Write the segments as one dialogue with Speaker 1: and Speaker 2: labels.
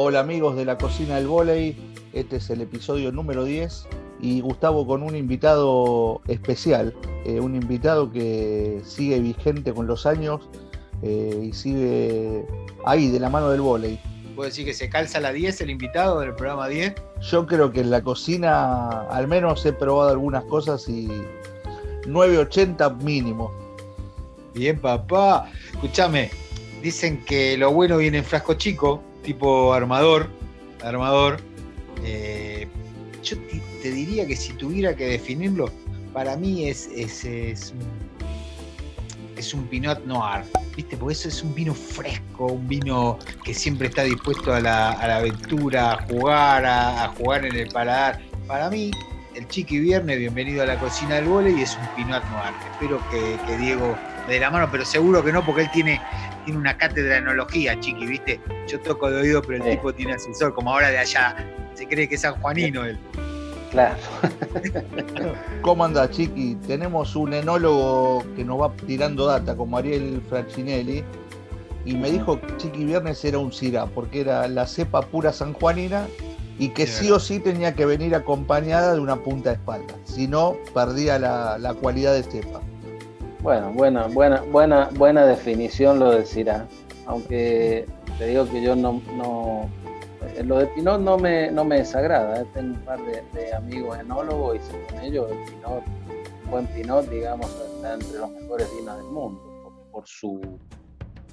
Speaker 1: Hola amigos de la cocina del volei, este es el episodio número 10 y Gustavo con un invitado especial, eh, un invitado que sigue vigente con los años eh, y sigue ahí de la mano del volei.
Speaker 2: ¿Puedo decir que se calza la 10 el invitado del programa 10?
Speaker 1: Yo creo que en la cocina al menos he probado algunas cosas y 980 mínimo.
Speaker 2: Bien, papá. Escúchame, dicen que lo bueno viene en frasco chico, tipo armador. Armador. Eh, yo te, diría que si tuviera que definirlo, para mí es, es, es, es un Pinot Noir. ¿Viste? Porque eso es un vino fresco, un vino que siempre está dispuesto a la, aventura, a jugar, a, jugar en el paladar. Para mí, el Chiqui Viernes, bienvenido a la cocina del vole y es un Pinot Noir. Espero que, Diego de la mano, pero seguro que no, porque él tiene, tiene una cátedra de enología, Chiqui, ¿viste? Yo toco de oído, pero el tipo tiene asesor, como ahora de allá. Se cree que es San Juanino él.
Speaker 1: Claro. ¿Cómo anda, Chiqui? Tenemos un enólogo que nos va tirando data, como Ariel Francinelli, y me dijo que Chiqui Viernes era un Cirá, porque era la cepa pura sanjuanina y que sí, o sí tenía que venir acompañada de una punta de espalda, si no perdía la, cualidad de cepa.
Speaker 3: Bueno, buena, buena, buena, buena definición lo de Cirá, aunque te digo que yo no, no eh, lo de Pinot no me, no me desagrada. ¿eh? Tengo un par de, amigos enólogos y con ellos el Pinot, un buen Pinot, digamos, está entre los mejores vinos del mundo, por, su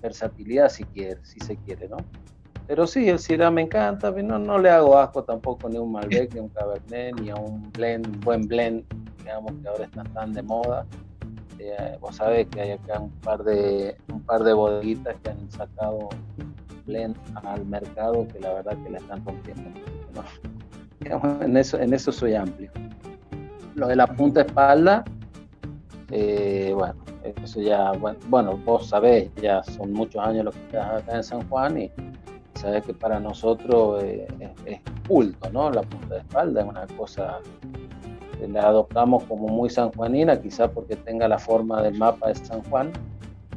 Speaker 3: versatilidad, si, quiere, si se quiere, ¿no? Pero sí, el Syrah me encanta, no, no le hago asco tampoco ni a un Malbec, ni a un Cabernet, ni a un blend, buen blend, digamos, que ahora están tan de moda. Eh, vos sabés que hay acá un par de un par de bodeguitas que han sacado blend al mercado que la verdad que la están rompiendo. En, eso, en eso soy amplio. Lo de la punta espalda, eh, bueno, eso ya, bueno, vos sabés, ya son muchos años lo que estás acá en San Juan y sabés que para nosotros eh, es, culto, ¿no? La punta de espalda es una cosa la adoptamos como muy sanjuanina, quizá porque tenga la forma del mapa de San Juan,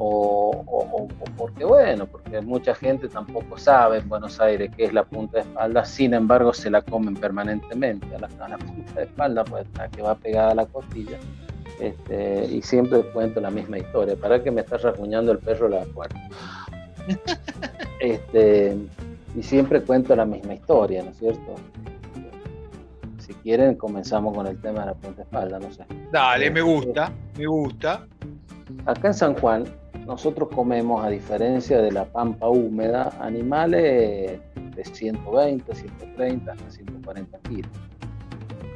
Speaker 3: o, porque, bueno, porque mucha gente tampoco sabe en Buenos Aires qué es la punta de espalda, sin embargo se la comen permanentemente a la, punta de espalda, pues la que va pegada a la costilla. Este, y siempre cuento la misma historia. ¿Para que me está rasguñando el perro la puerta? este, y siempre cuento la misma historia, ¿no es cierto? Quieren, comenzamos con el tema de la punta espalda, no sé.
Speaker 2: Dale, me gusta, me gusta.
Speaker 3: Acá en San Juan nosotros comemos, a diferencia de la pampa húmeda, animales de 120, 130, hasta 140 kilos.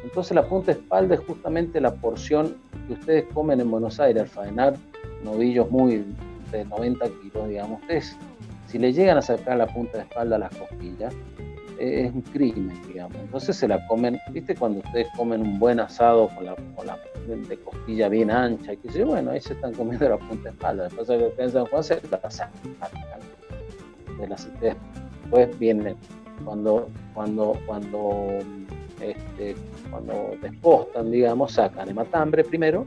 Speaker 3: Entonces la punta espalda es justamente la porción que ustedes comen en Buenos Aires al faenar novillos muy de 90 kilos, digamos. Ustedes, si le llegan a sacar la punta de espalda a las costillas, es un crimen, digamos. Entonces se la comen, ¿viste? Cuando ustedes comen un buen asado con la, con la de costilla bien ancha, y que sí, bueno, ahí se están comiendo la punta de espalda. Después que acá en San Juan se la sacan de las Después viene cuando, cuando, cuando, este, cuando despostan, digamos, sacan el matambre primero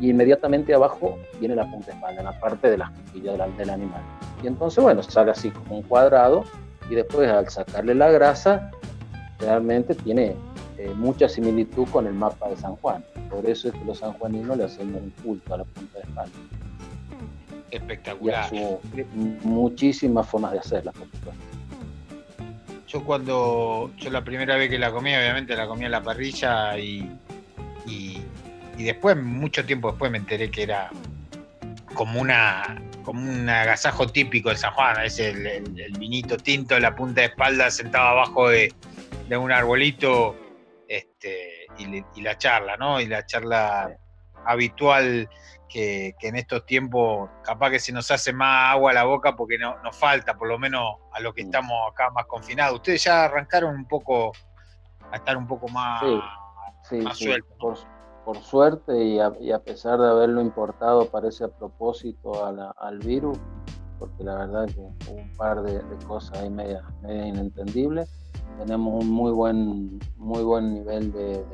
Speaker 3: y inmediatamente abajo viene la punta de espalda, en la parte de la costilla del, del animal. Y entonces, bueno, sale así como un cuadrado y después al sacarle la grasa, realmente tiene eh, mucha similitud con el mapa de San Juan. Por eso es que los sanjuaninos le hacemos un culto a la punta de España.
Speaker 2: Espectacular.
Speaker 3: muchísimas formas de hacerla, por
Speaker 2: Yo cuando, yo la primera vez que la comí, obviamente la comí en la parrilla y, y, después, mucho tiempo después me enteré que era como una como un agasajo típico de San Juan, es el, vinito tinto, la punta de espalda sentado abajo de, de un arbolito este, y, la charla, ¿no? Y la charla habitual que, en estos tiempos capaz que se nos hace más agua a la boca porque no, nos falta, por lo menos a los que estamos acá más confinados. Ustedes ya arrancaron un poco a estar un poco más,
Speaker 3: sueltos. Por, suerte y a, pesar de haberlo importado parece a propósito al virus, porque la verdad que hubo un par de, cosas ahí media, media inentendibles tenemos un muy buen, muy buen nivel de,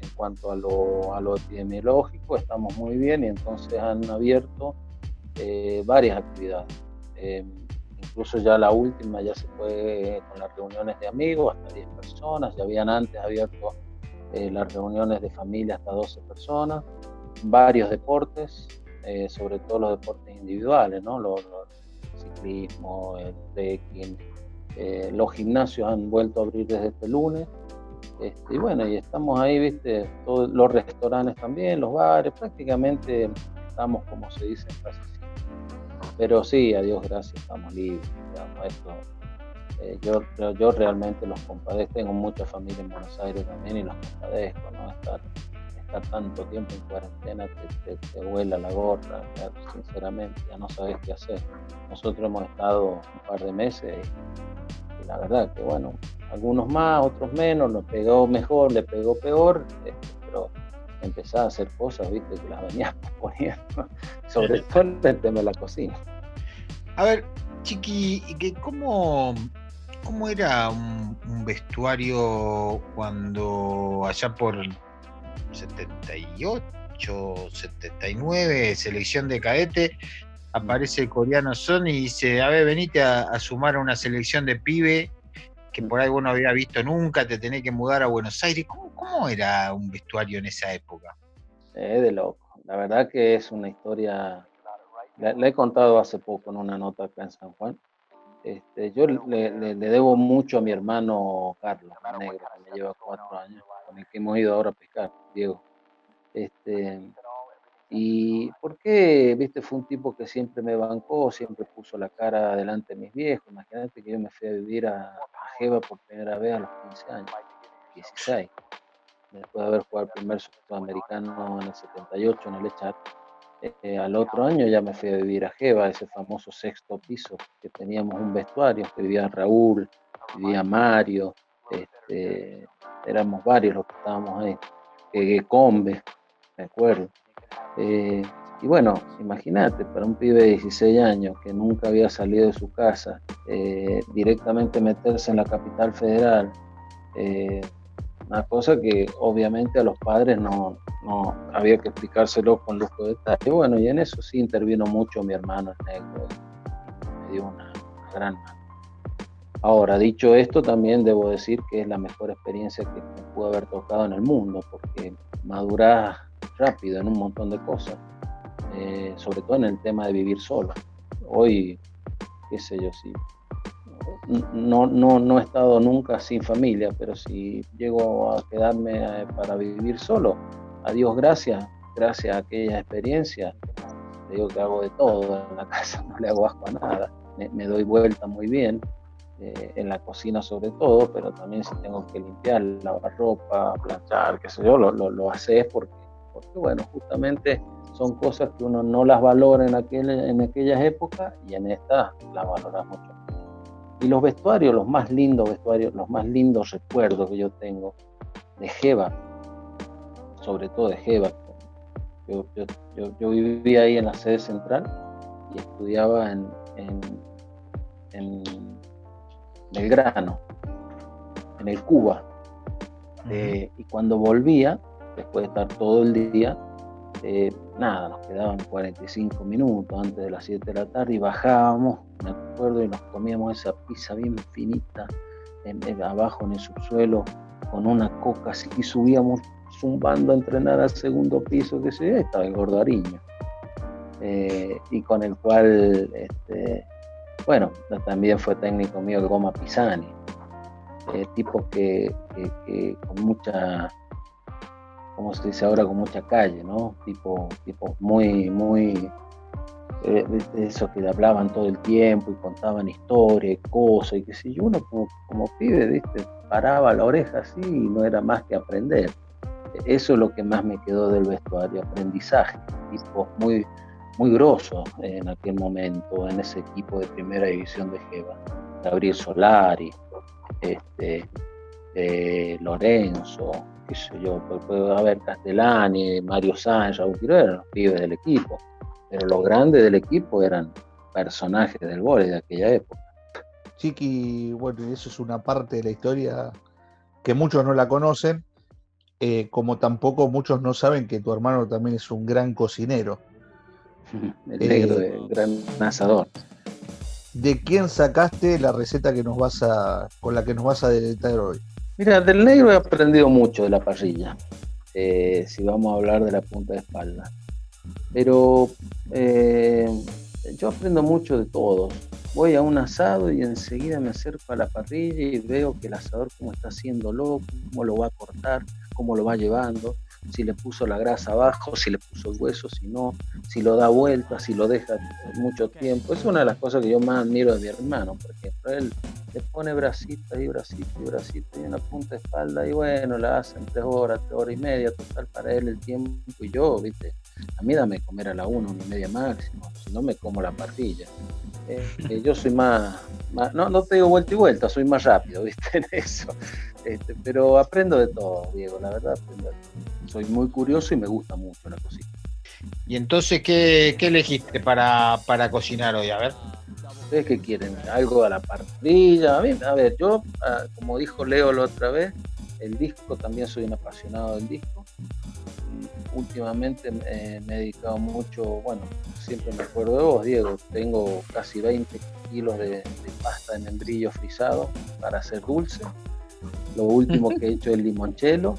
Speaker 3: en cuanto a lo, a epidemiológico, estamos muy bien y entonces han abierto eh, varias actividades. Eh, incluso ya la última ya se fue con las reuniones de amigos, hasta 10 personas, ya habían antes abierto eh, las reuniones de familia hasta 12 personas, varios deportes, eh, sobre todo los deportes individuales, ¿no? Los, ciclismo, el trekking, eh, los gimnasios han vuelto a abrir desde este lunes. Este, y bueno, y estamos ahí, viste, todos los restaurantes también, los bares, prácticamente estamos, como se dice en casi Pero sí, a Dios gracias, estamos libres. esto, eh, yo, yo realmente los compadezco, tengo mucha familia en Buenos Aires también y los compadezco, ¿no? Estar, estar tanto tiempo en cuarentena te, te, vuela la gorra, sinceramente, ya no sabes qué hacer. Nosotros hemos estado un par de meses y, la verdad que bueno, algunos más, otros menos, nos pegó mejor, le pegó peor, este, pero empezaba a hacer cosas, viste, que las venías poniendo, sobre todo en el tema de la cocina.
Speaker 2: A ver, Chiqui, ¿cómo, cómo era un, vestuario cuando allá por 78, 79, selección de cadete, aparece el coreano Son y dice, a ver, venite a, sumar a una selección de pibe que por ahí vos no había visto nunca, te tenés que mudar a Buenos Aires. ¿Cómo, era un vestuario en esa época?
Speaker 3: Es de loco. La verdad que es una historia, la, he contado hace poco en una nota acá en San Juan. Este, yo le, debo mucho a mi hermano Carlos, negro, que me lleva cuatro años, con el que hemos ido ahora a pescar, Diego. Este, y por qué, viste, fue un tipo que siempre me bancó, siempre puso la cara delante de mis viejos. Imagínate que yo me fui a vivir a, Jeva por primera vez a los 15 años, 16. Después de haber jugado el primer sudamericano en el 78 en el Echar. Eh, al otro año ya me fui a vivir a Jeva, ese famoso sexto piso, que teníamos un vestuario, que vivía Raúl, vivía Mario, este, éramos varios los que estábamos ahí, que Combe, me acuerdo. Eh, y bueno, imagínate, para un pibe de 16 años que nunca había salido de su casa, eh, directamente meterse en la capital federal, una cosa que obviamente a los padres no, había que explicárselo con lujo de detalle. Bueno, y en eso sí intervino mucho mi hermano el negro, me dio una, gran mano. Ahora, dicho esto, también debo decir que es la mejor experiencia que me pudo haber tocado en el mundo, porque madurás rápido en un montón de cosas, eh, sobre todo en el tema de vivir solo. Hoy, qué sé yo, sí. No, no, no he estado nunca sin familia, pero si llego a quedarme eh, para vivir solo, a Dios gracias, gracias a aquella experiencia, digo que hago de todo en la casa, no le hago asco a nada, me, doy vuelta muy bien, eh, en la cocina sobre todo, pero también si tengo que limpiar, lavar ropa, planchar, qué sé yo, lo, lo, lo haces porque porque bueno, justamente son cosas que uno no las valora en, aquel, en aquellas épocas y en esta las valora mucho. Y los vestuarios, los más lindos vestuarios, los más lindos recuerdos que yo tengo de Jeva, sobre todo de Jeva. Yo, yo, vivía ahí en la sede central y estudiaba en, en, en Belgrano, en el Cuba. Eh, y cuando volvía, después de estar todo el día, eh, nada, nos quedaban 45 minutos antes de las 7 de la tarde y bajábamos, me acuerdo, y nos comíamos esa pizza bien finita abajo en el subsuelo con una coca así y subíamos zumbando a entrenar al segundo piso, que se estaba el gordo Ariño. Eh, y con el cual, este, bueno, también fue técnico mío de Goma Pisani, eh, tipo que, con mucha como se dice ahora, con mucha calle, ¿no? Tipo, tipo muy, muy, eh, eso que hablaban todo el tiempo y contaban historias, cosas, y que si yo, uno como, como pibe, ¿viste? Paraba la oreja así y no era más que aprender. Eso es lo que más me quedó del vestuario, aprendizaje, tipo muy, muy grosso en aquel momento, en ese equipo de primera división de Jeva. Gabriel Solari, este, eh, Lorenzo, qué sé yo, puede haber Castellani, Mario Sánchez, Raúl eran los pibes del equipo, pero los grandes del equipo eran personajes del vóley de aquella época.
Speaker 1: Chiqui, bueno, eso es una parte de la historia que muchos no la conocen, eh, como tampoco muchos no saben que tu hermano también es un gran cocinero.
Speaker 3: El negro, eh, gran asador.
Speaker 1: ¿de quién sacaste la receta que nos vas a, con la que nos vas a deleitar hoy?
Speaker 3: Mira, del negro he aprendido mucho de la parrilla, eh, si vamos a hablar de la punta de espalda. Pero eh, yo aprendo mucho de todos. Voy a un asado y enseguida me acerco a la parrilla y veo que el asador cómo está haciéndolo, cómo lo va a cortar, cómo lo va llevando si le puso la grasa abajo, si le puso el hueso, si no, si lo da vuelta, si lo deja mucho tiempo. Es una de las cosas que yo más admiro de mi hermano, por ejemplo. Él le pone bracito y bracito y bracito y una punta de espalda y bueno, la hace en tres horas, tres horas y media, total para él el tiempo y yo, viste, a mí dame comer a la una, una y media máximo, si no me como la parrilla. Eh, eh, yo soy más, no, no te digo vuelta y vuelta, soy más rápido, viste, en eso. Este, pero aprendo de todo, Diego, la verdad aprendo de todo soy muy curioso y me gusta mucho la cocina.
Speaker 2: ¿Y entonces qué, elegiste para, cocinar hoy? A ver.
Speaker 3: ¿Ustedes qué quieren? ¿Algo a la parrilla? A, a ver, yo, ah, como dijo Leo la otra vez, el disco, también soy un apasionado del disco. Últimamente me he dedicado mucho, bueno, siempre me acuerdo de vos, Diego, tengo casi 20 kilos de, de pasta de membrillo frisado para hacer dulce. Lo último que he hecho es el limonchelo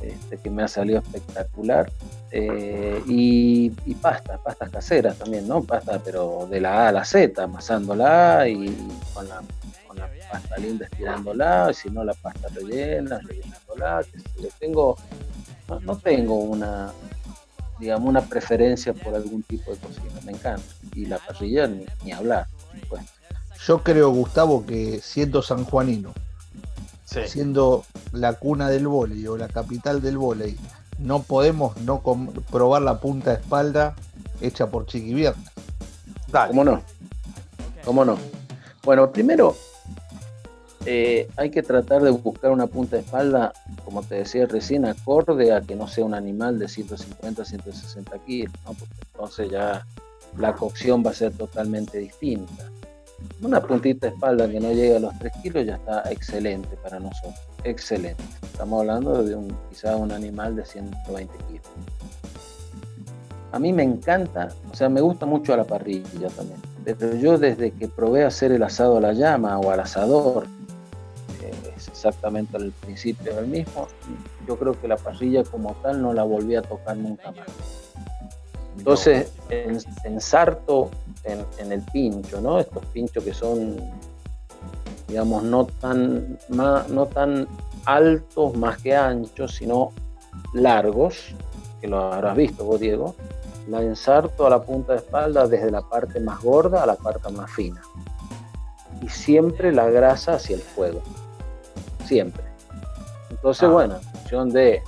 Speaker 3: este, que me ha salido espectacular. Eh, y, pasta, pastas caseras también, ¿no? Pasta, pero de la A a la Z, amasándola y con la, con la pasta linda estirándola, y si no la pasta rellena, rellenándola. Que tengo, no, tengo una, digamos, una preferencia por algún tipo de cocina, me encanta. Y la parrilla ni, ni hablar,
Speaker 1: Yo creo, Gustavo, que siendo sanjuanino, siendo la cuna del volei o la capital del volei, no podemos no probar la punta de espalda hecha por Chiqui Viernes.
Speaker 3: ¿Cómo no? ¿Cómo no? Bueno, primero eh, hay que tratar de buscar una punta de espalda, como te decía recién, acorde a que no sea un animal de 150, 160 kilos, porque entonces ya la cocción va a ser totalmente distinta. Una puntita de espalda que no llegue a los 3 kilos ya está excelente para nosotros. Excelente. Estamos hablando de un, quizá un animal de 120 kilos. A mí me encanta, o sea, me gusta mucho a la parrilla también. Pero yo desde que probé hacer el asado a la llama o al asador, exactamente al principio del mismo, yo creo que la parrilla como tal no la volví a tocar nunca más. Entonces, ensarto en, el pincho, ¿no? Estos pinchos que son, digamos, no tan, no tan altos más que anchos, sino largos, que lo habrás visto vos, Diego. La ensarto a la punta de espalda desde la parte más gorda a la parte más fina. Y siempre la grasa hacia el fuego. Siempre. Entonces, ah. bueno, en función de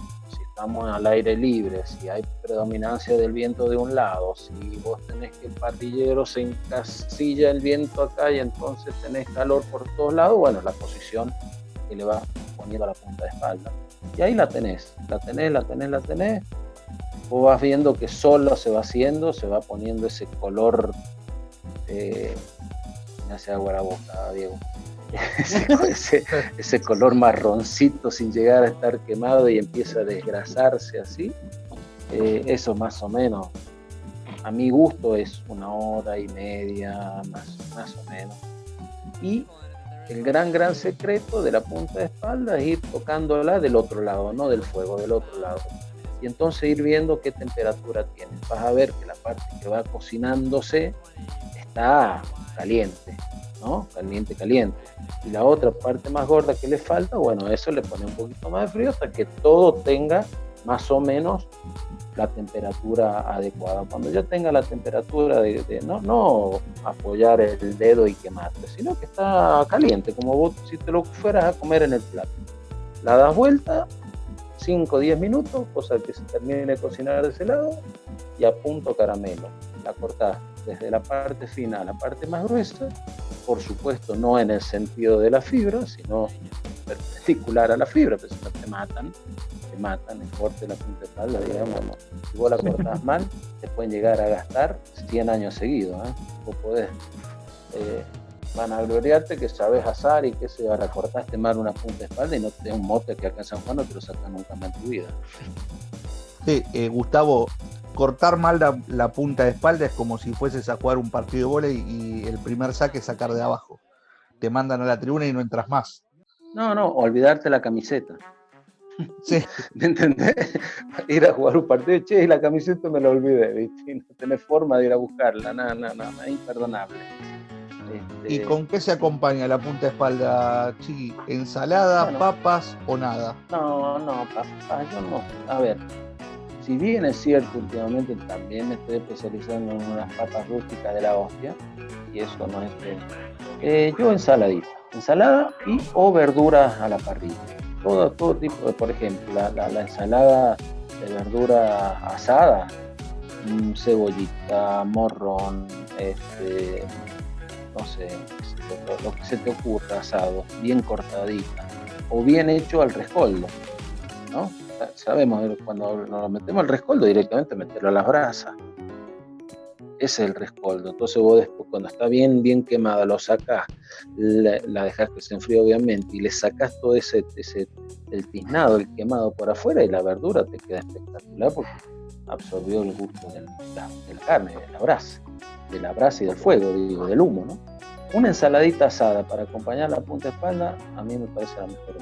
Speaker 3: estamos al aire libre, si hay predominancia del viento de un lado, si vos tenés que el parrillero se encasilla el viento acá y entonces tenés calor por todos lados, bueno, la posición que le va poniendo a la punta de espalda. Y ahí la tenés, la tenés, la tenés, la tenés. Vos vas viendo que solo se va haciendo, se va poniendo ese color, eh, me hace agua la boca, Diego ese, color marroncito sin llegar a estar quemado y empieza a desgrasarse así. Eh, eso más o menos, a mi gusto es una hora y media, más, más o menos. Y el gran, gran secreto de la punta de espalda es ir tocándola del otro lado, no del fuego, del otro lado. Y entonces ir viendo qué temperatura tiene. Vas a ver que la parte que va cocinándose está caliente. Caliente, caliente. Y la otra parte más gorda que le falta, bueno, eso le pone un poquito más de frío hasta que todo tenga más o menos la temperatura adecuada. Cuando ya tenga la temperatura de, no, no apoyar el dedo y quemarte, sino que está caliente, como vos si te lo fueras a comer en el plato. La das vuelta, 5 o 10 minutos, cosa que se termine de cocinar de ese lado, y a punto caramelo. La cortás desde la parte fina a la parte más gruesa, por supuesto no en el sentido de la fibra, sino perpendicular a la fibra, pero si no te matan, te matan, el corte la punta de espalda, digamos, si vos la cortás mal, te pueden llegar a gastar 100 años seguidos, ¿eh? vos podés eh, vanagloriarte que sabes asar y que se ahora cortaste mal una punta de espalda y no te un mote que acá en San Juan no te lo sacan nunca más en tu vida.
Speaker 1: Sí, eh, Gustavo, cortar mal la, punta de espalda es como si fueses a jugar un partido de volei y el primer saque es sacar de abajo. Te mandan a la tribuna y no entras más.
Speaker 3: No, no, olvidarte la camiseta.
Speaker 1: Sí.
Speaker 3: ¿Me entendés? Ir a jugar un partido, che, y la camiseta me la olvidé, ¿viste? no tenés forma de ir a buscarla, nada, nada, nada, imperdonable.
Speaker 1: ¿Y este, con qué se acompaña la punta de espalda, Chiqui? ¿Ensalada, papas o nada?
Speaker 3: No, no, papas, yo no. A ver, si bien es cierto, últimamente también me estoy especializando en unas papas rústicas de la hostia, y eso no es eh, yo ensaladita, ensalada y o verduras a la parrilla. Todo, todo tipo de, por ejemplo, la, ensalada de verdura asada, cebollita, morrón, este, no sé, lo, que se te ocurra asado, bien cortadita, o bien hecho al rescoldo, ¿no? Sabemos, cuando nos metemos al rescoldo directamente meterlo a las brasas. Ese es el rescoldo. Entonces vos después, cuando está bien, bien quemada, lo sacás, la, la dejas que se enfríe obviamente, y le sacás todo ese, ese, el tiznado, el quemado por afuera, y la verdura te queda espectacular porque absorbió el gusto de la, de la carne, de la brasa de la brasa y del fuego, digo, del humo, ¿no? Una ensaladita asada para acompañar la punta de espalda, a mí me parece la mejor.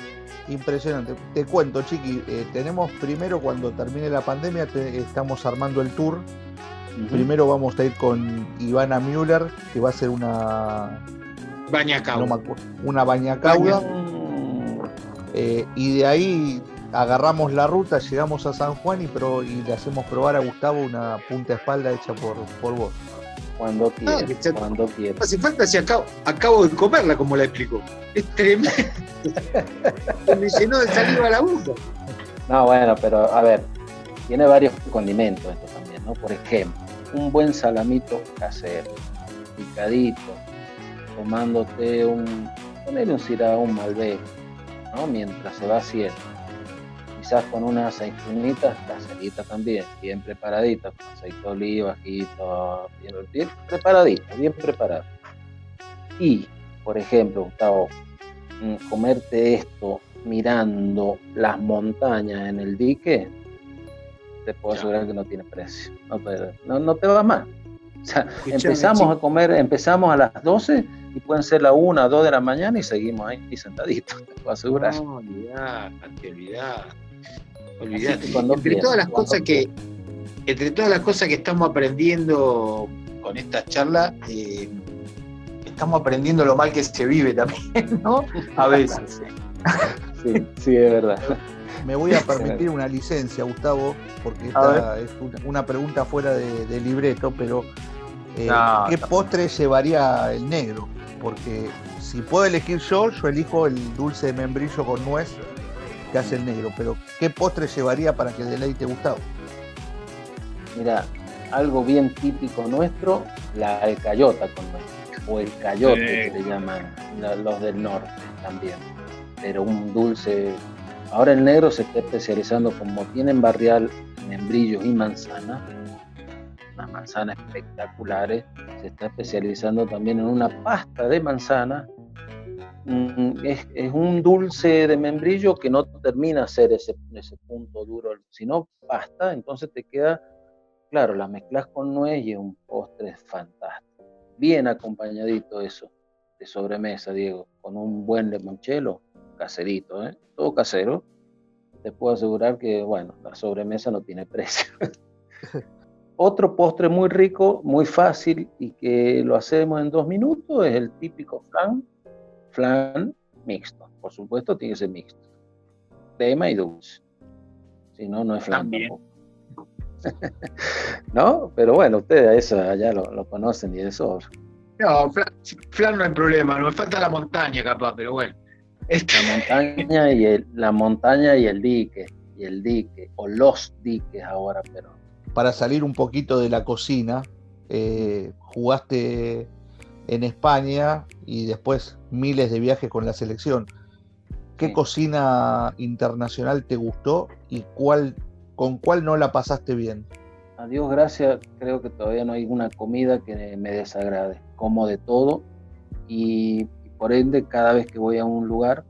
Speaker 1: Impresionante. Te cuento, Chiqui, eh, tenemos primero, cuando termine la pandemia, estamos armando el tour. Primero vamos a ir con Ivana Müller, que va a ser una...
Speaker 2: Bañacauda.
Speaker 1: una bañacauda. Eh, y de ahí agarramos la ruta, llegamos a San Juan y, pro, y le hacemos probar a Gustavo una punta espalda hecha por, por vos.
Speaker 3: Cuando ah, quieras, cuando quieras.
Speaker 2: Hace falta si acabo, acabo de comerla, como la explico. Es tremendo. me llenó de saliva la boca.
Speaker 3: No, bueno, pero a ver, tiene varios condimentos esto también, ¿no? Por ejemplo, un buen salamito casero, picadito, tomándote un, ponerle un cirá, un malbec, ¿no? Mientras se va haciendo quizás con unas aceitunitas caseritas también, bien preparaditas, con aceite de oliva, ajito, bien, bien preparaditas, bien preparadas. Y, por ejemplo, Gustavo, mm, comerte esto mirando las montañas en el dique, te puedo asegurar que no tiene precio, no te, no, te va mal. O sea, empezamos a comer, empezamos a las 12 y pueden ser la 1, 2 de la mañana y seguimos ahí sentaditos, te puedo asegurar.
Speaker 2: No, olvidate, olvidate. Entre todas las cosas que, entre todas las cosas que estamos aprendiendo con esta charla, eh, estamos aprendiendo lo mal que se vive también, ¿no? A veces.
Speaker 3: Sí, sí, es verdad.
Speaker 1: Me voy a permitir una licencia, Gustavo, porque esta es una pregunta fuera de, libreto, pero eh, ¿qué postre llevaría el negro? Porque si puedo elegir yo, yo elijo el dulce de membrillo con nuez que hace el negro, pero ¿qué postre llevaría para que el deleite Gustavo?
Speaker 3: Mira, algo bien típico nuestro, la alcayota con nuez, o el cayote que le llaman los del norte también, pero un dulce. Ahora el negro se está especializando, como tienen barrial, membrillos y manzana, unas manzanas espectaculares, se está especializando también en una pasta de manzana Es, un dulce de membrillo que no termina a ser ese, ese punto duro, sino pasta, entonces te queda, claro, la mezclas con nuez y es un postre fantástico. Bien acompañadito eso, de sobremesa, Diego, con un buen limoncello, caserito, ¿eh? todo casero. Te puedo asegurar que, bueno, la sobremesa no tiene precio. Otro postre muy rico, muy fácil y que lo hacemos en dos minutos es el típico flan flan mixto. Por supuesto, tiene que ser mixto. Crema y dulce. Si no, no es flan ¿No? Pero bueno, ustedes eso ya lo, conocen y eso.
Speaker 2: No, flan, no hay problema, no me falta la montaña capaz, pero bueno.
Speaker 3: Este la montaña y el, la montaña y el dique, y el dique, o los diques ahora, pero.
Speaker 1: Para salir un poquito de la cocina, eh, jugaste en España y después miles de viajes con la selección. ¿Qué cocina internacional te gustó y cuál, con cuál no la pasaste bien?
Speaker 3: A Dios gracias, creo que todavía no hay una comida que me desagrade. Como de todo y, por ende cada vez que voy a un lugar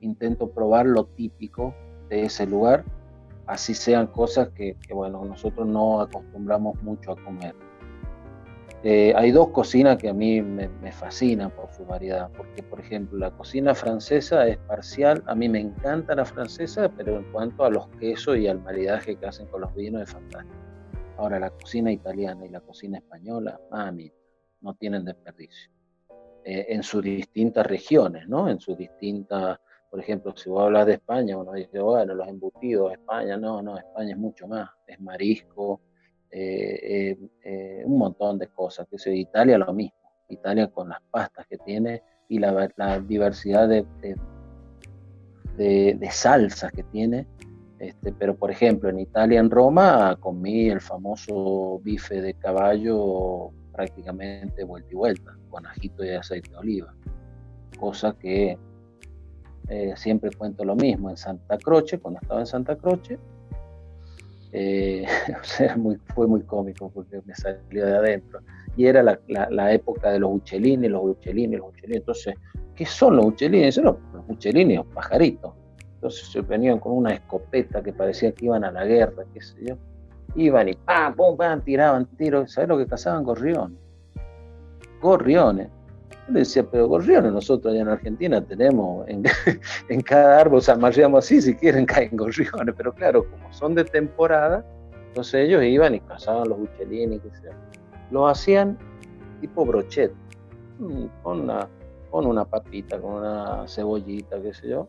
Speaker 3: intento probar lo típico de ese lugar así sean cosas que, bueno, nosotros no acostumbramos mucho a comer. Eh, hay dos cocinas que a mí me, fascinan por su variedad, porque por ejemplo la cocina francesa es parcial, a mí me encanta la francesa, pero en cuanto a los quesos y al maridaje que hacen con los vinos es fantástico. Ahora la cocina italiana y la cocina española, mami, no tienen desperdicio. Eh, en sus distintas regiones, ¿no? En sus distintas, por ejemplo, si vos hablas de España, uno dice, bueno, los embutidos, España, no, no, España es mucho más, es marisco, eh, eh, un montón de cosas. Que sea, Italia lo mismo, Italia con las pastas que tiene y la, diversidad de, de, salsas que tiene. Este, pero por ejemplo, en Italia, en Roma, comí el famoso bife de caballo prácticamente vuelta y vuelta, con ajito y aceite de oliva. Cosa que eh, siempre cuento lo mismo en Santa Croce, cuando estaba en Santa Croce, eh, muy, fue muy cómico porque me salió de adentro. Y era la, época de los uchelini, los uchelini, los uchelini. Entonces, ¿qué son los uchelini? Son los, los pajaritos. Entonces se venían con una escopeta que parecía que iban a la guerra, qué sé yo. Iban y pam, pum, pam, tiraban tiros. ¿Sabes lo que cazaban? Gorriones. Gorriones. Decía, pero gorriones nosotros allá en Argentina tenemos en, cada árbol, o sea, marchamos así, si quieren caen gorriones, pero claro, como son de temporada, entonces ellos iban y cazaban los uchelines, qué sé Lo hacían tipo brochet, mm, con una, con una papita, con una cebollita, qué sé yo,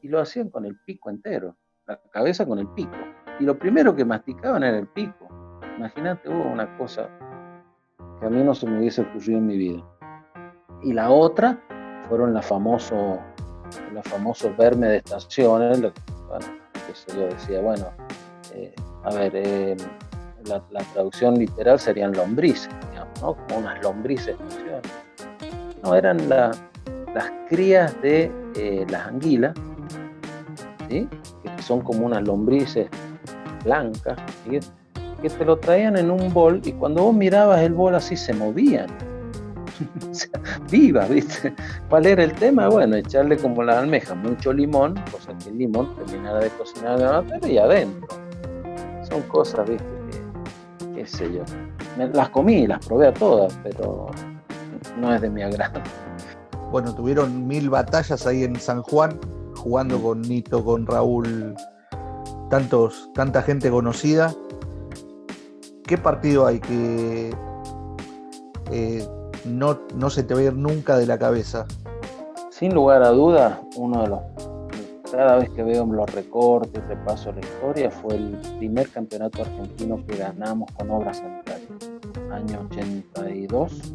Speaker 3: y lo hacían con el pico entero, la cabeza con el pico. Y lo primero que masticaban era el pico. Imagínate, hubo una cosa que a mí no se me hubiese ocurrido en mi vida. Y la otra fueron los famosos los famosos verme de estaciones, que yo decía, bueno, eh, a ver, eh, la, traducción literal serían lombrices, digamos. Como unas lombrices. No, eran las crías de eh, las anguilas, ¿sí? que son como unas lombrices blancas, que te lo traían en un bol y cuando vos mirabas el bol así se movían. Viva, ¿viste? ¿Cuál era el tema? Bueno, echarle como la almeja mucho limón, cosa que limón terminara de cocinar materia y adentro. Son cosas, ¿viste? Que, qué sé yo. las comí, las probé a todas, pero no es de mi agrado.
Speaker 1: Bueno, tuvieron mil batallas ahí en San Juan, jugando con Nito, con Raúl, tantos, tanta gente conocida. ¿Qué partido hay que eh, no, no se te va a ir nunca de la cabeza?
Speaker 3: Sin lugar a dudas, uno de los cada vez que veo los recortes, repaso la historia, fue el primer campeonato argentino que ganamos con obras sanitarias. Año 82,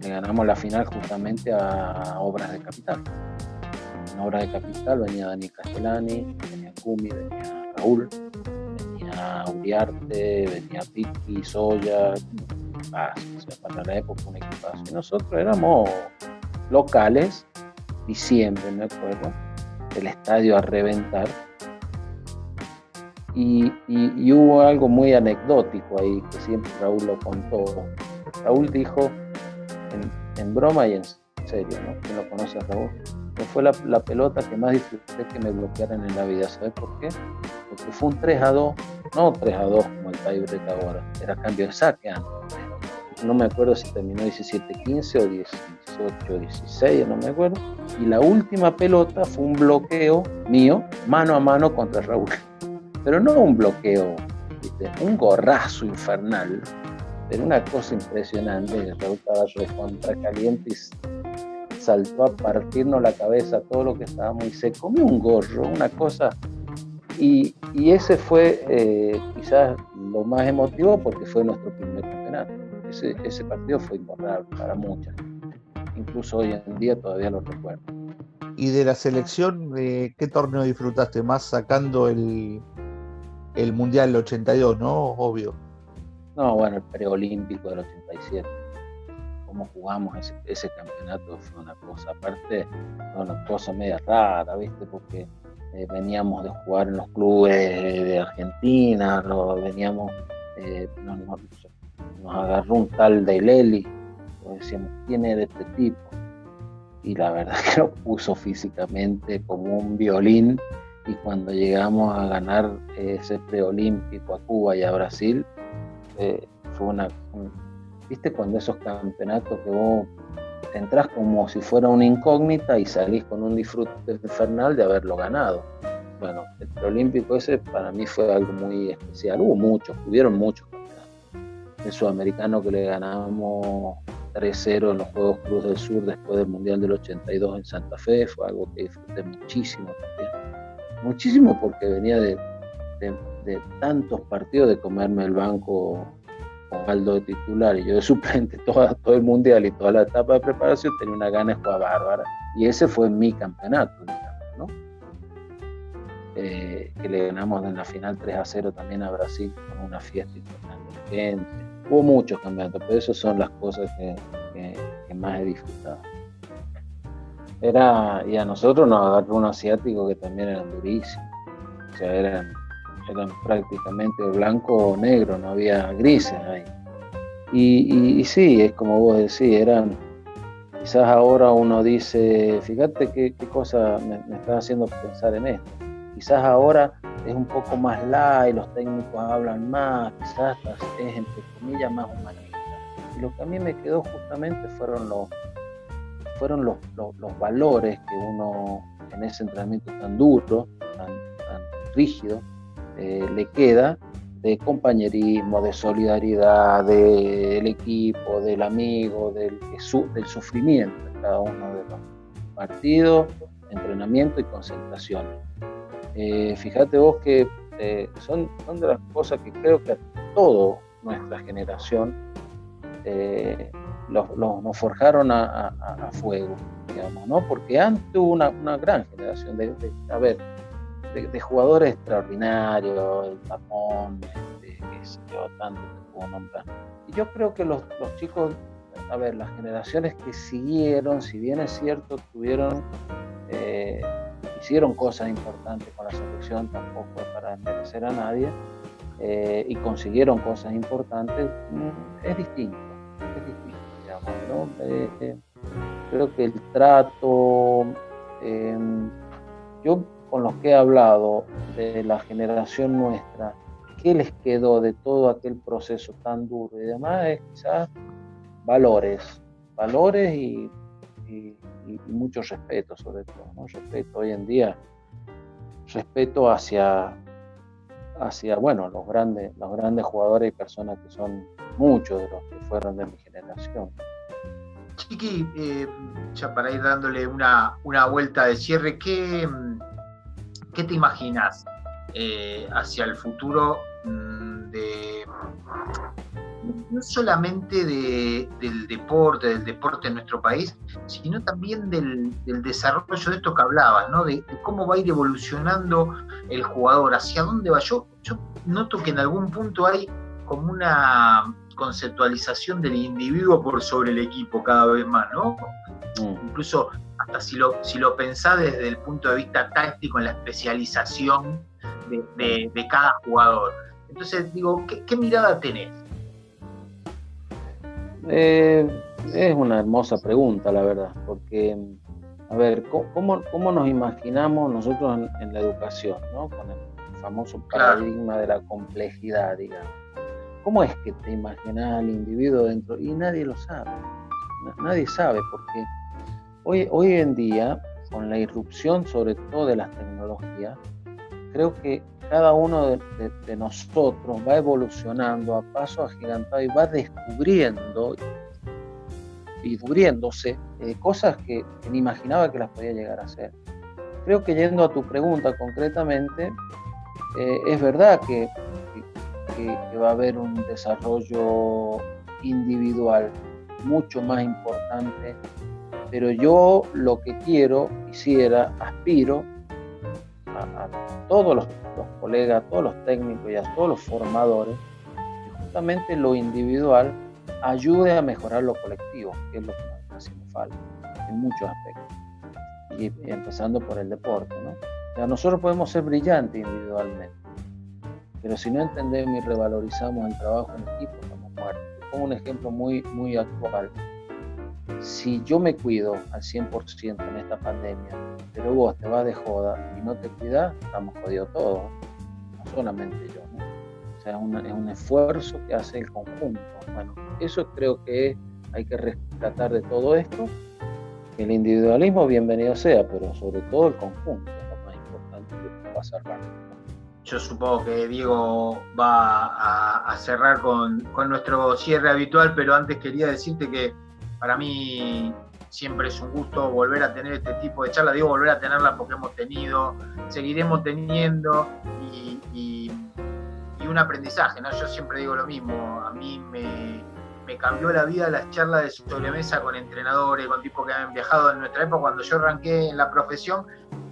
Speaker 3: le ganamos la final justamente a Obras de Capital. En Obras de Capital venía Dani Castellani, venía Cumi, venía Raúl, venía Uriarte, venía Piqui, Soya, para la época un equipazo. Y nosotros éramos locales, diciembre, me acuerdo, el estadio a reventar. Y, hubo algo muy anecdótico ahí que siempre Raúl lo contó. Raúl dijo, en, broma y en serio, ¿no? ¿Quién lo conoce a Raúl? Que fue la, pelota que más disfruté que me bloquearan en la vida. ¿Sabes por qué? Porque fue un 3 a 2, no 3 a 2 como el tiebreak ahora, era cambio de saque antes no me acuerdo si terminó 17-15 o 18-16, no me acuerdo. Y la última pelota fue un bloqueo mío, mano a mano contra Raúl. Pero no un bloqueo, un gorrazo infernal. Pero una cosa impresionante. Raúl estaba contra caliente y saltó a partirnos la cabeza todo lo que estaba muy seco. Comió un gorro, una cosa. Y, ese fue eh, quizás lo más emotivo porque fue nuestro primer campeonato ese, partido fue imborrable para muchas. Incluso hoy en día todavía lo recuerdo.
Speaker 1: ¿Y de la selección, eh, qué torneo disfrutaste más sacando el, el Mundial del 82, no? Obvio.
Speaker 3: No, bueno, el preolímpico del 87. Cómo jugamos ese, ese campeonato fue una cosa, aparte, una cosa media rara, ¿viste? Porque eh, veníamos de jugar en los clubes de Argentina, lo, veníamos, eh, nos agarró un tal de Leli, decíamos, ¿quién de este tipo? Y la verdad que lo puso físicamente como un violín y cuando llegamos a ganar ese preolímpico a Cuba y a Brasil, eh, fue una, viste cuando esos campeonatos que vos entras como si fuera una incógnita y salís con un disfrute infernal de haberlo ganado. Bueno, el preolímpico ese para mí fue algo muy especial. Hubo muchos, hubieron muchos. El sudamericano que le ganamos 3-0 en los Juegos Cruz del Sur después del Mundial del 82 en Santa Fe fue algo que disfruté muchísimo también. Muchísimo porque venía de, de tantos partidos de comerme el banco Aldo de titular y yo de suplente toda, todo el mundial y toda la etapa de preparación, tenía una gana de jugar bárbara. Y ese fue mi campeonato, digamos, ¿no? Eh, que le ganamos en la final 3 a 0 también a Brasil con una fiesta importante. Hubo muchos campeonatos, pero esas son las cosas que, más he disfrutado. Era, y a nosotros nos agarró un asiático que también eran durísimos. O sea, eran prácticamente blanco o negro, no había grises ahí. Y, y, sí, es como vos decís, eran, quizás ahora uno dice, fíjate qué, qué cosa me, me, está haciendo pensar en esto. Quizás ahora es un poco más light, los técnicos hablan más, quizás es entre comillas más humanista. Y lo que a mí me quedó justamente fueron los, fueron los, los, valores que uno en ese entrenamiento tan duro, tan, rígido, eh, le queda de compañerismo, de solidaridad, del equipo, del amigo, del, del sufrimiento de cada uno de los partidos, entrenamiento y concentración. Eh, fíjate vos que eh, son, son, de las cosas que creo que a toda nuestra generación los, nos forjaron a, fuego, digamos, ¿no? Porque antes hubo una, gran generación de, a ver, de, jugadores extraordinarios, el tapón, este, qué sé tanto que puedo nombrar. Y yo creo que los, los, chicos, a ver, las generaciones que siguieron, si bien es cierto, tuvieron, eh, hicieron cosas importantes con la selección, tampoco para merecer a nadie, eh, y consiguieron cosas importantes, mm, es distinto, es distinto, digamos, ¿no? Eh, creo que el trato, yo con los que he hablado de la generación nuestra, ¿qué les quedó de todo aquel proceso tan duro y demás? Es quizás valores, valores y, mucho respeto sobre todo. Respeto hoy en día, respeto hacia, hacia bueno, los grandes, los grandes jugadores y personas que son muchos de los que fueron de mi generación.
Speaker 2: Chiqui, eh, ya para ir dándole una, una vuelta de cierre, ¿qué, ¿qué te imaginas eh, hacia el futuro mm, de no solamente del deporte, del deporte en nuestro país, sino también del, desarrollo de esto que hablabas, ¿no? De, cómo va a ir evolucionando el jugador, hacia dónde va. Yo, yo noto que en algún punto hay como una conceptualización del individuo por sobre el equipo cada vez más, ¿no? Mm. Incluso hasta si lo, si lo pensás desde el punto de vista táctico en la especialización de, cada jugador. Entonces, digo, ¿qué, mirada tenés?
Speaker 3: Eh, es una hermosa pregunta, la verdad, porque, a ver, ¿cómo, cómo nos imaginamos nosotros en, la educación, ¿no? con el famoso paradigma de la complejidad, digamos? ¿Cómo es que te imaginas al individuo dentro? Y nadie lo sabe, nadie sabe, porque Hoy, hoy en día, con la irrupción sobre todo de las tecnologías, creo que cada uno de, nosotros va evolucionando a paso agigantado y va descubriendo y descubriéndose eh, cosas que, ni imaginaba que las podía llegar a hacer. Creo que yendo a tu pregunta concretamente, eh, es verdad que, que va a haber un desarrollo individual mucho más importante pero yo lo que quiero, quisiera, aspiro a, todos los, colegas, a todos los técnicos y a todos los formadores, que justamente lo individual ayude a mejorar lo colectivo, que es lo que nos falta en muchos aspectos. Y, empezando por el deporte, ¿no? O sea, nosotros podemos ser brillantes individualmente, pero si no entendemos y revalorizamos el trabajo en equipo, estamos muertos. Pongo un ejemplo muy, muy actual si yo me cuido al 100% en esta pandemia, pero vos te vas de joda y no te cuidas, estamos jodidos todos, no solamente yo. O sea, es un esfuerzo que hace el conjunto. Bueno, eso creo que hay que rescatar de todo esto. El individualismo, bienvenido sea, pero sobre todo el conjunto es lo más importante que va a salvar.
Speaker 2: Yo supongo que Diego va a, cerrar con, con nuestro cierre habitual, pero antes quería decirte que para mí siempre es un gusto volver a tener este tipo de charla. Digo volver a tenerla porque hemos tenido, seguiremos teniendo y, un aprendizaje. ¿no? Yo siempre digo lo mismo. A mí me, cambió la vida las charlas de sobremesa con entrenadores, con tipos que habían viajado en nuestra época. Cuando yo arranqué en la profesión,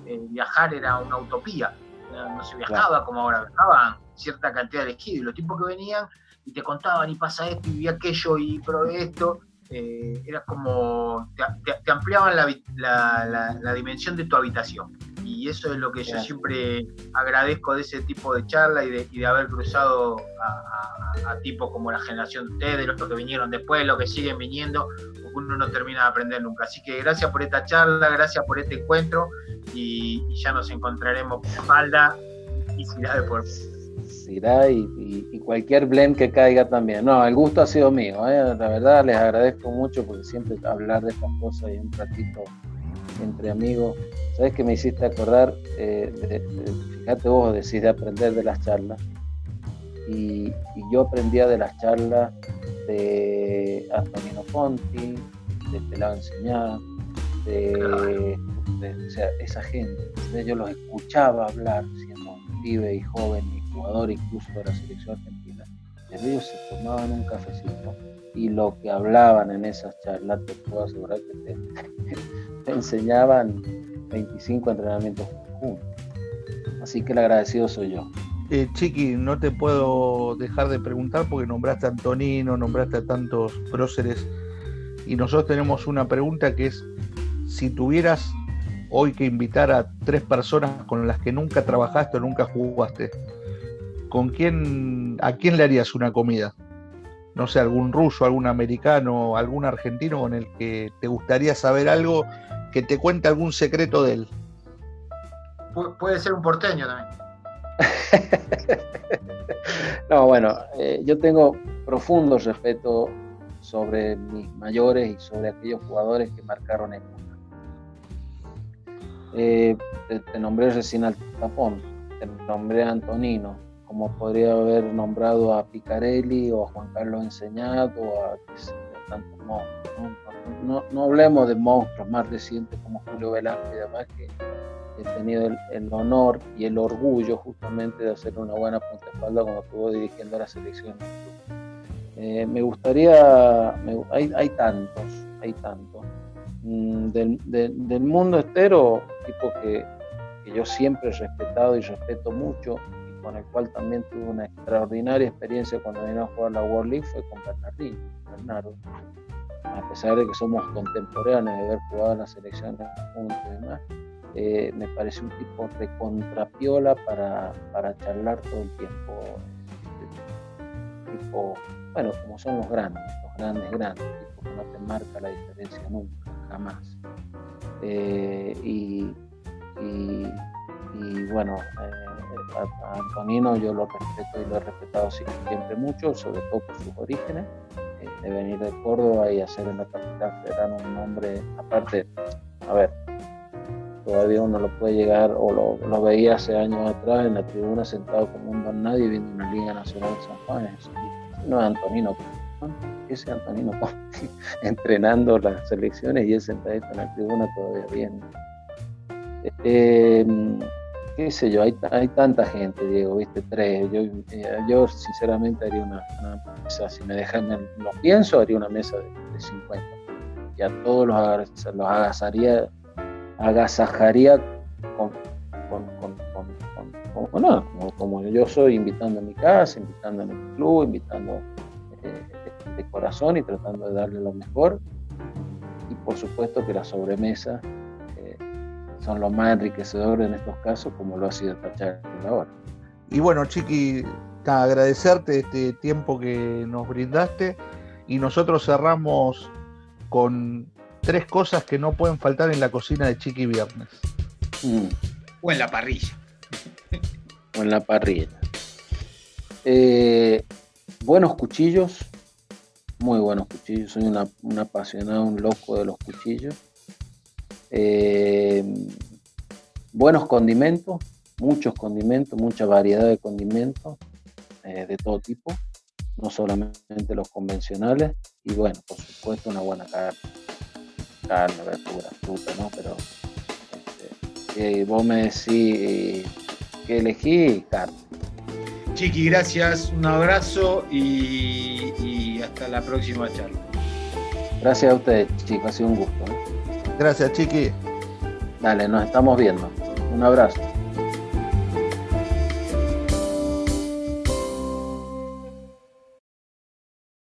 Speaker 2: eh, viajar era una utopía. No se viajaba como ahora, viajaban cierta cantidad de elegidos. Y los tipos que venían y te contaban y pasa esto y vi aquello y probé esto eh, era como, te, ampliaban la, dimensión de tu habitación. Y eso es lo que yo siempre agradezco de ese tipo de charla y de, haber cruzado a, tipos como la generación de ustedes, los que vinieron después, los que siguen viniendo, porque uno no termina de aprender nunca. Así que gracias por esta charla, gracias por este encuentro y, ya nos encontraremos con espalda y de
Speaker 3: y, cualquier blend que caiga también. No, el gusto ha sido mío, ¿eh? la verdad les agradezco mucho porque siempre hablar de estas cosas y un ratito entre amigos. ¿Sabes que me hiciste acordar? Eh, fíjate vos, decís de aprender de las charlas. Y, yo aprendía de las charlas de Antonino Conti, de Pelado Enseñar, de, esa gente. Yo los escuchaba hablar siendo pibe y joven jugador incluso de la selección argentina, ellos se tomaban un cafecito y lo que hablaban en esas charlas, te puedo asegurar que te, enseñaban 25 entrenamientos juntos. Así que el agradecido soy yo.
Speaker 1: Eh, Chiqui, no te puedo dejar de preguntar porque nombraste a Antonino, nombraste a tantos próceres y nosotros tenemos una pregunta que es, si tuvieras hoy que invitar a tres personas con las que nunca trabajaste o nunca jugaste, ¿con quién, a quién le harías una comida? No sé, algún ruso, algún americano, algún argentino con el que te gustaría saber algo, que te cuente algún secreto de él.
Speaker 2: puede ser un porteño también.
Speaker 3: no, bueno, eh, yo tengo profundo respeto sobre mis mayores y sobre aquellos jugadores que marcaron época. Eh, te, te, nombré recién al Tapón, te nombré a Antonino, como podría haber nombrado a Picarelli o a Juan Carlos Enseñado o a, tantos monstruos. ¿no? hablemos de monstruos más recientes como Julio Velázquez y demás, que he tenido el, honor y el orgullo justamente de hacer una buena punta espalda cuando estuvo dirigiendo la selección. Eh, me gustaría, hay, hay, tantos, hay tantos. Mm, del, del, mundo entero, tipo que, que yo siempre he respetado y respeto mucho, con el cual también tuve una extraordinaria experiencia cuando vino a jugar la World League, fue con Bernardino, Bernardo. A pesar de que somos contemporáneos de haber jugado en las selecciones juntos y demás, eh, me parece un tipo de contrapiola para, para charlar todo el tiempo. tipo, bueno, como son los grandes, los grandes, grandes, tipo que no te marca la diferencia nunca, jamás. Eh, y, y, y, bueno, eh, Antonino yo lo respeto y lo he respetado siempre mucho, sobre todo por sus orígenes, eh, de venir de Córdoba y hacer en la capital federal un nombre, aparte, a ver, todavía uno lo puede llegar, o lo, veía hace años atrás en la tribuna sentado como un don nadie viendo una Liga Nacional de San Juan, no es Antonino ese Antonino entrenando las selecciones y él sentadito en la tribuna todavía bien. Qué yo, hay, hay tanta gente, Diego, viste, tres. Yo, eh, yo sinceramente haría una, mesa, si me dejan, lo pienso, haría una mesa de, 50. Y a todos los, los agasaría, agasajaría con, con, con, como, yo soy, invitando a mi casa, invitando a mi club, invitando eh, de corazón y tratando de darle lo mejor. Y por supuesto que la sobremesa son los más enriquecedores en estos casos, como lo ha sido charla ahora.
Speaker 1: Y bueno, Chiqui, agradecerte este tiempo que nos brindaste y nosotros cerramos con tres cosas que no pueden faltar en la cocina de Chiqui Viernes.
Speaker 2: Mm. O en la parrilla.
Speaker 3: o en la parrilla. Eh, buenos cuchillos, muy buenos cuchillos. Soy un apasionado, un loco de los cuchillos. Eh, buenos condimentos, muchos condimentos, mucha variedad de condimentos eh, de todo tipo, no solamente los convencionales. Y bueno, por supuesto, una buena carne, carne, verdura, fruta, ¿no? Pero este, vos me decís que elegí carne.
Speaker 2: Chiqui, gracias, un abrazo y, hasta la próxima charla.
Speaker 3: Gracias a ustedes, chicos, ha sido un gusto. ¿eh?
Speaker 1: Gracias, Chiqui.
Speaker 3: Dale, nos estamos viendo. Un abrazo.